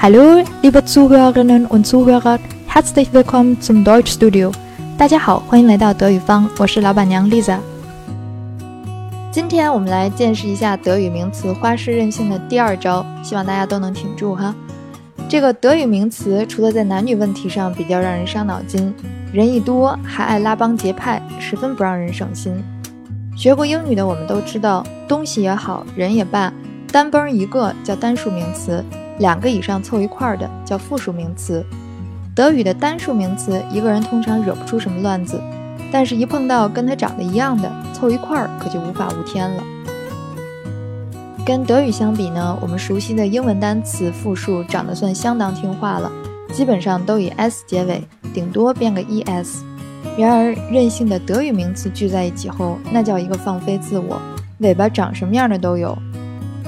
Hallo, liebe Zuhörerinnen und Zuhörer, herzlich willkommen zum Deutschstudio。大家好，欢迎来到德语方，我是老板娘 Lisa。今天我们来见识一下德语名词花式任性的第二招，希望大家都能挺住哈。这个德语名词除了在男女问题上比较让人伤脑筋，人一多还爱拉帮结派，十分不让人省心。学过英语的我们都知道，东西也好，人也罢，单崩一个叫单数名词。两个以上凑一块儿的叫复数名词。德语的单数名词，一个人通常惹不出什么乱子，但是，一碰到跟他长得一样的，凑一块儿可就无法无天了。跟德语相比呢，我们熟悉的英文单词复数长得算相当听话了，基本上都以 s 结尾，顶多变个 es。然而，任性的德语名词聚在一起后，那叫一个放飞自我，尾巴长什么样的都有。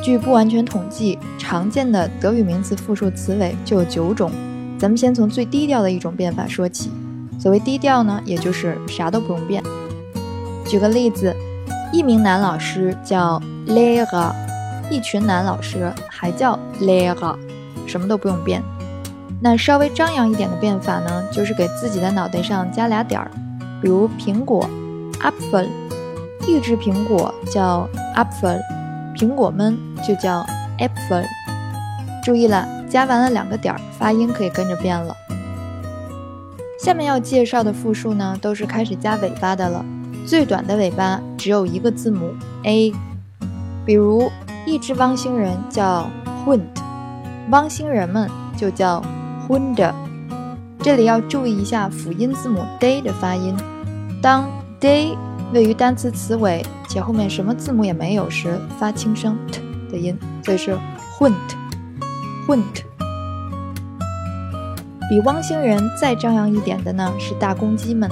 据不完全统计，常见的德语名词复数词尾就有九种。咱们先从最低调的一种变法说起。所谓低调呢，也就是啥都不用变。举个例子，一名男老师叫 Lehrer，一群男老师还叫 Lehrer，什么都不用变。那稍微张扬一点的变法呢，就是给自己的脑袋上加俩点儿，比如苹果 Apfel，一只苹果叫 Apfel。苹果们就叫 apple。注意了，加完了两个点儿，发音可以跟着变了。下面要介绍的复数呢，都是开始加尾巴的了。最短的尾巴只有一个字母 a。比如，一只汪星人叫 hund，汪星人们就叫 hund。这里要注意一下辅音字母 d 的发音，当 d。位于单词词尾且后面什么字母也没有时，发轻声 t 的音，所以是 hunt，hunt。比汪星人再张扬一点的呢是大公鸡们，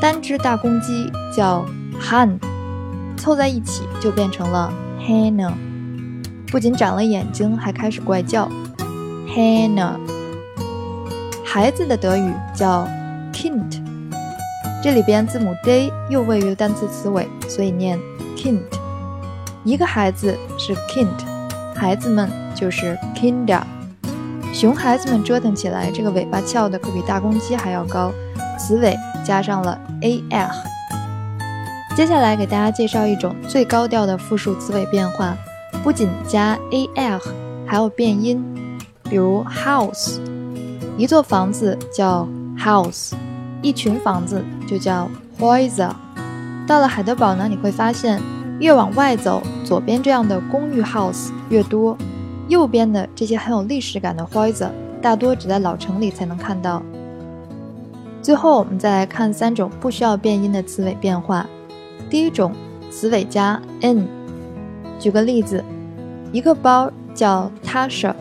单只大公鸡叫 han，凑在一起就变成了 hana，不仅长了眼睛，还开始怪叫 hana。孩子的德语叫 kind。这里边字母 d 又位于单词词尾，所以念 kind。一个孩子是 kind，孩子们就是 kinder。熊孩子们折腾起来，这个尾巴翘的可比大公鸡还要高，词尾加上了 ar。接下来给大家介绍一种最高调的复数词尾变化，不仅加 ar，还要变音，比如 house，一座房子叫 house。一群房子就叫 Häuser。到了海德堡呢，你会发现越往外走，左边这样的公寓 house 越多，右边的这些很有历史感的 Häuser 大多只在老城里才能看到。最后，我们再来看三种不需要变音的词尾变化。第一种，词尾加 n。举个例子，一个包叫 Tasche，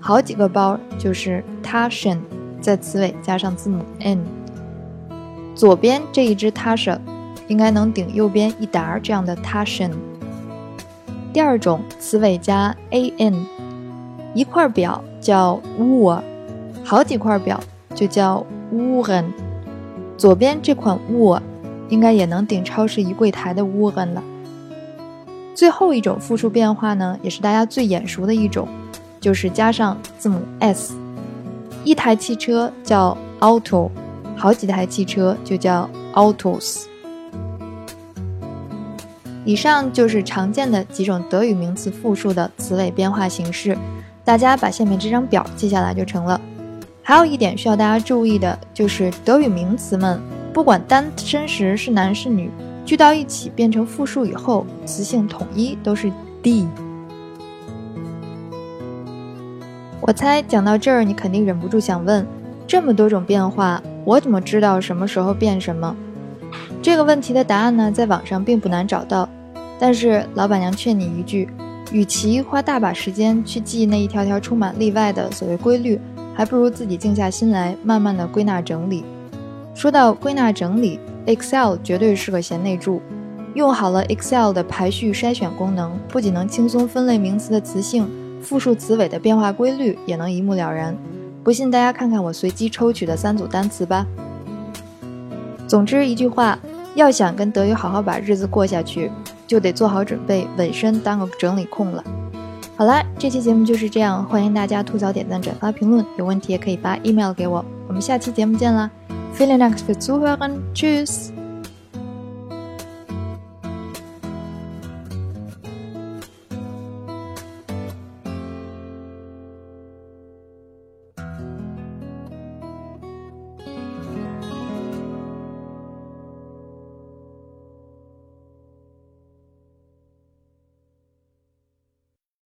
好几个包就是 Tashen，在词尾加上字母 n。左边这一只 Tasha，应该能顶右边一沓这样的 Tashan。第二种词尾加 an，一块表叫 Uhr，好几块表就叫 Uhren。左边这款 wo，应该也能顶超市一柜台的 Uhren 了。最后一种复数变化呢，也是大家最眼熟的一种，就是加上字母 s，一台汽车叫 Auto。好几台汽车就叫 autos。以上就是常见的几种德语名词复数的词尾变化形式，大家把下面这张表记下来就成了。还有一点需要大家注意的就是，德语名词们不管单身时是男是女，聚到一起变成复数以后，词性统一都是 d。我猜讲到这儿，你肯定忍不住想问：这么多种变化？我怎么知道什么时候变什么？这个问题的答案呢，在网上并不难找到。但是老板娘劝你一句：与其花大把时间去记那一条条充满例外的所谓规律，还不如自己静下心来，慢慢的归纳整理。说到归纳整理，Excel 绝对是个贤内助。用好了 Excel 的排序筛选功能，不仅能轻松分类名词的词性，复数词尾的变化规律也能一目了然。不信，大家看看我随机抽取的三组单词吧。总之一句话，要想跟德语好好把日子过下去，就得做好准备，稳身当个整理控了。好啦，这期节目就是这样，欢迎大家吐槽、点赞、转发、评论，有问题也可以发 email 给我。我们下期节目见啦！Vielen Dank fürs Zuhören. Tschüss.